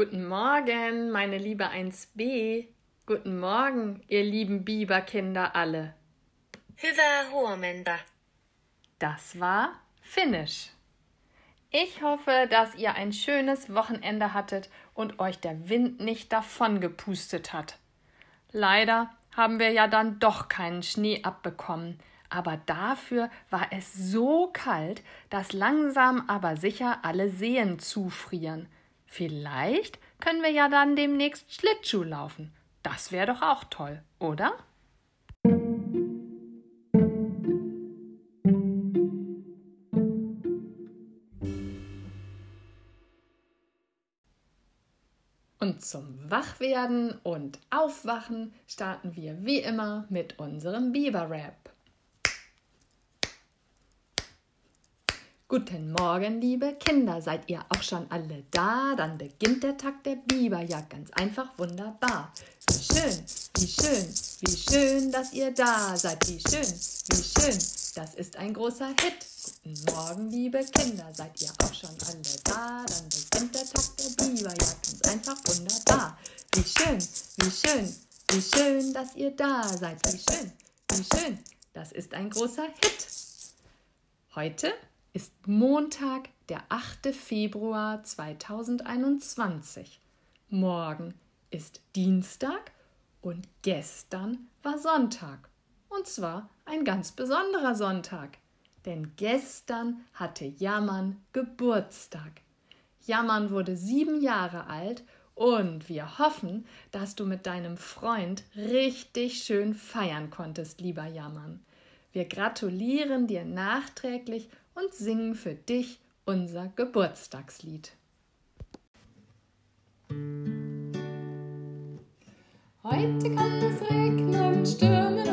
Guten Morgen, meine liebe 1b. Guten Morgen, ihr lieben Biberkinder alle. Hyvää huomenta. Das war Finnisch. Ich hoffe, dass ihr ein schönes Wochenende hattet und euch der Wind nicht davon gepustet hat. Leider haben wir ja dann doch keinen Schnee abbekommen, aber dafür war es so kalt, dass langsam aber sicher alle Seen zufrieren. Vielleicht können wir ja dann demnächst Schlittschuh laufen. Das wäre doch auch toll, oder? Und zum Wachwerden und Aufwachen starten wir wie immer mit unserem Biber-Rap. Guten Morgen, liebe Kinder, seid ihr auch schon alle da? Dann beginnt der Tag der Biber, ja ganz einfach wunderbar. Wie schön, wie schön, wie schön, dass ihr da seid. Wie schön, wie schön, das ist ein großer Hit. Guten Morgen, liebe Kinder, seid ihr auch schon alle da? Dann beginnt der Tag der Biber, ja ganz einfach wunderbar. Wie schön, wie schön, wie schön, dass ihr da seid. Wie schön, wie schön, das ist ein großer Hit. Heute ist Montag, der 8. Februar 2021. Morgen ist Dienstag und gestern war Sonntag. Und zwar ein ganz besonderer Sonntag. Denn gestern hatte Jammern Geburtstag. Jammern wurde sieben Jahre alt und wir hoffen, dass du mit deinem Freund richtig schön feiern konntest, lieber Jammern. Wir gratulieren dir nachträglich und singen für dich unser Geburtstagslied. Heute kann es regnen, stürmen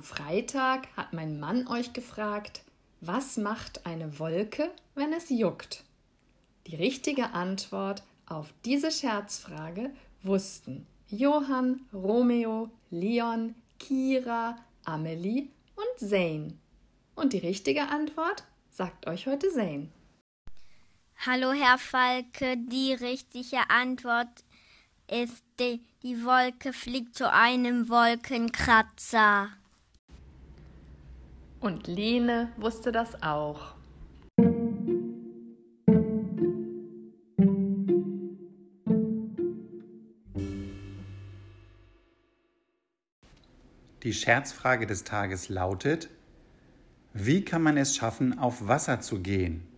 Am Freitag hat mein Mann euch gefragt, was macht eine Wolke, wenn es juckt? Die richtige Antwort auf diese Scherzfrage wussten Johann, Romeo, Leon, Kira, Amelie und Zane. Und die richtige Antwort sagt euch heute Zane. Hallo Herr Falke, die richtige Antwort ist die, die Wolke fliegt zu einem Wolkenkratzer. Und Lene wusste das auch. Die Scherzfrage des Tages lautet, wie kann man es schaffen, auf Wasser zu gehen?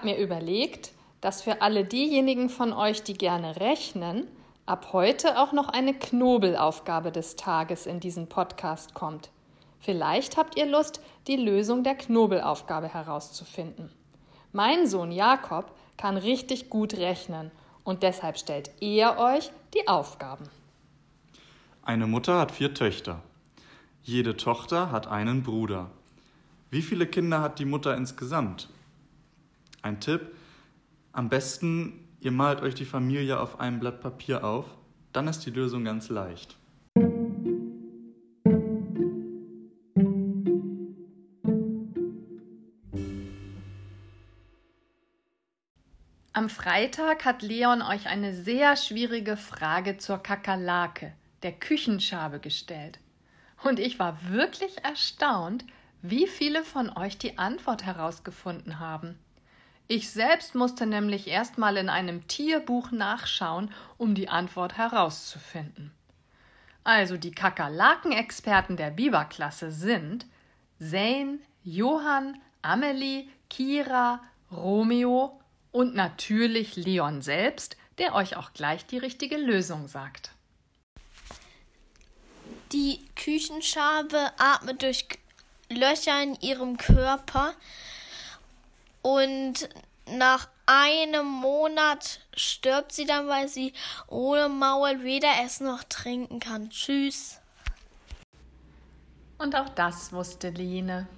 Habe mir überlegt, dass für alle diejenigen von euch, die gerne rechnen, ab heute auch noch eine Knobelaufgabe des Tages in diesen Podcast kommt. Vielleicht habt ihr Lust, die Lösung der Knobelaufgabe herauszufinden. Mein Sohn Jakob kann richtig gut rechnen und deshalb stellt er euch die Aufgaben. Eine Mutter hat vier Töchter. Jede Tochter hat einen Bruder. Wie viele Kinder hat die Mutter insgesamt? Ein Tipp, am besten, ihr malt euch die Familie auf einem Blatt Papier auf, dann ist die Lösung ganz leicht. Am Freitag hat Leon euch eine sehr schwierige Frage zur Kakerlake, der Küchenschabe, gestellt. Und ich war wirklich erstaunt, wie viele von euch die Antwort herausgefunden haben. Ich selbst musste nämlich erst mal in einem Tierbuch nachschauen, um die Antwort herauszufinden. Also die Kakerlaken-Experten der Biberklasse sind Zane, Johann, Amelie, Kira, Romeo und natürlich Leon selbst, der euch auch gleich die richtige Lösung sagt. Die Küchenschabe atmet durch Löcher in ihrem Körper und nach einem Monat stirbt sie dann, weil sie ohne Maul weder essen noch trinken kann. Tschüss. Und auch das wusste Line.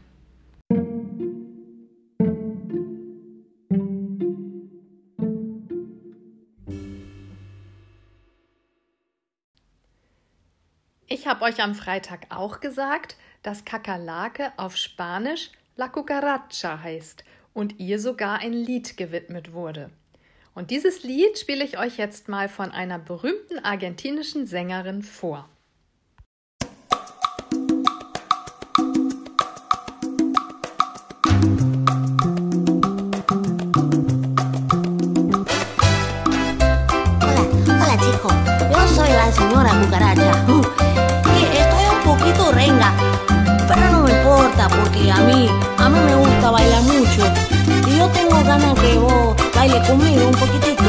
Ich habe euch am Freitag auch gesagt, dass Kakerlake auf Spanisch La Cucaracha heißt und ihr sogar ein Lied gewidmet wurde. Und dieses Lied spiele ich euch jetzt mal von einer berühmten argentinischen Sängerin vor. Hola, un poquitito.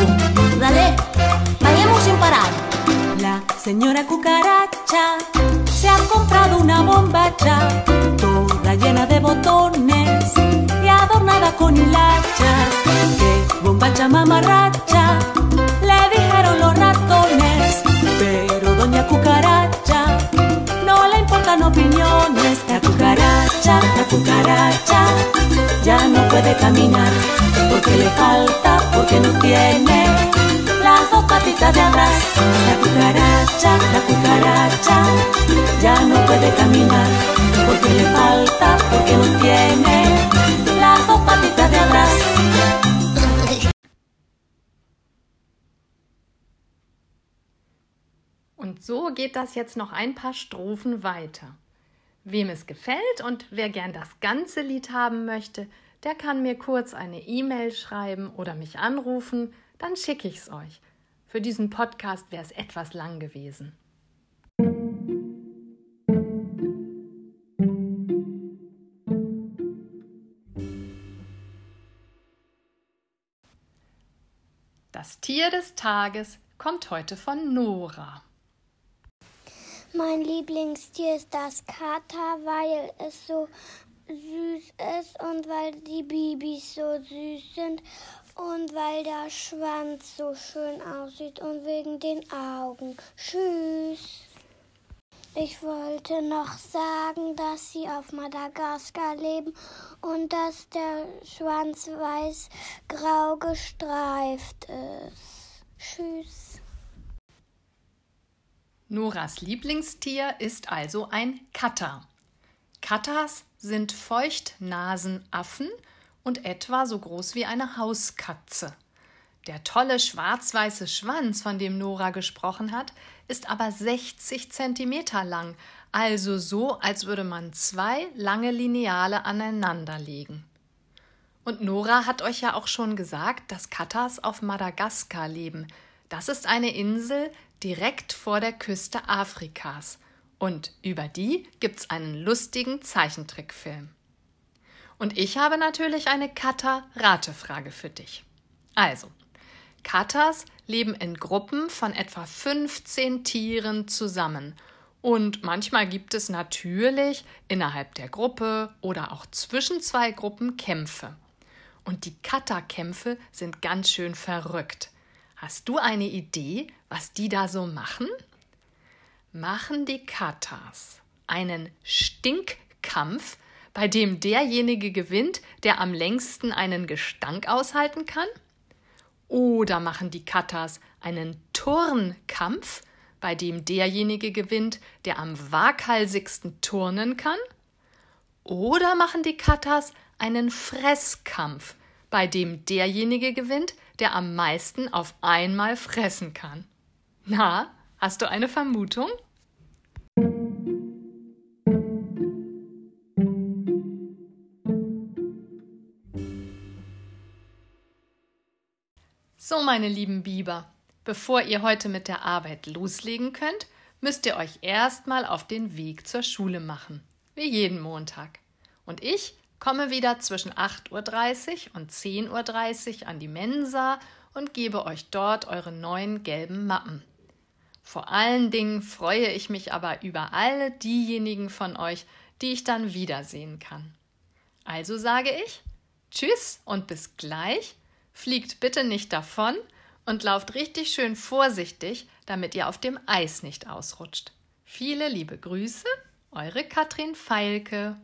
Dale, bailemos sin parar. La señora cucaracha se ha comprado una bombacha, toda llena de botones y adornada con hilachas. Que bombacha mamarracha, le dijeron los ratones, pero doña cucaracha no le importan opiniones. La cucaracha, la cucaracha ya no puede caminar porque le falta, porque no tiene las dos patitas de atrás. La cucaracha, la cucaracha ya no puede caminar porque le falta, porque no tiene las dos patitas de atrás. Und so geht das jetzt noch ein paar Strophen weiter. Wem es gefällt und wer gern das ganze Lied haben möchte, der kann mir kurz eine E-Mail schreiben oder mich anrufen, dann schicke ich es euch. Für diesen Podcast wäre es etwas lang gewesen. Das Tier des Tages kommt heute von Nora. Mein Lieblingstier ist das Kater, weil es so süß ist und weil die Babys so süß sind und weil der Schwanz so schön aussieht und wegen den Augen. Tschüss. Ich wollte noch sagen, dass sie auf Madagaskar leben und dass der Schwanz weiß-grau gestreift ist. Tschüss. Noras Lieblingstier ist also ein Katter. Katters sind Feuchtnasenaffen und etwa so groß wie eine Hauskatze. Der tolle schwarz-weiße Schwanz, von dem Nora gesprochen hat, ist aber 60 Zentimeter lang, also so, als würde man zwei lange Lineale aneinanderlegen. Und Nora hat euch ja auch schon gesagt, dass Katas auf Madagaskar leben. Das ist eine Insel direkt vor der Küste Afrikas. Und über die gibt's einen lustigen Zeichentrickfilm. Und ich habe natürlich eine Kater-Ratefrage für dich. Also, Katas leben in Gruppen von etwa 15 Tieren zusammen. Und manchmal gibt es natürlich innerhalb der Gruppe oder auch zwischen zwei Gruppen Kämpfe. Und die Katerkämpfe sind ganz schön verrückt. Hast du eine Idee, was die da so machen? Machen die Katas einen Stinkkampf, bei dem derjenige gewinnt, der am längsten einen Gestank aushalten kann? Oder machen die Katas einen Turnkampf, bei dem derjenige gewinnt, der am waghalsigsten turnen kann? Oder machen die Katas einen Fresskampf, bei dem derjenige gewinnt, der am meisten auf einmal fressen kann. Na, hast du eine Vermutung? So, meine lieben Biber, bevor ihr heute mit der Arbeit loslegen könnt, müsst ihr euch erstmal auf den Weg zur Schule machen, wie jeden Montag. Und ich komme wieder zwischen 8.30 Uhr und 10.30 Uhr an die Mensa und gebe euch dort eure neuen gelben Mappen. Vor allen Dingen freue ich mich aber über alle diejenigen von euch, die ich dann wiedersehen kann. Also sage ich Tschüss und bis gleich Fliegt bitte nicht davon und lauft richtig schön vorsichtig, damit ihr auf dem Eis nicht ausrutscht. Viele liebe Grüße, eure Katrin Feilke.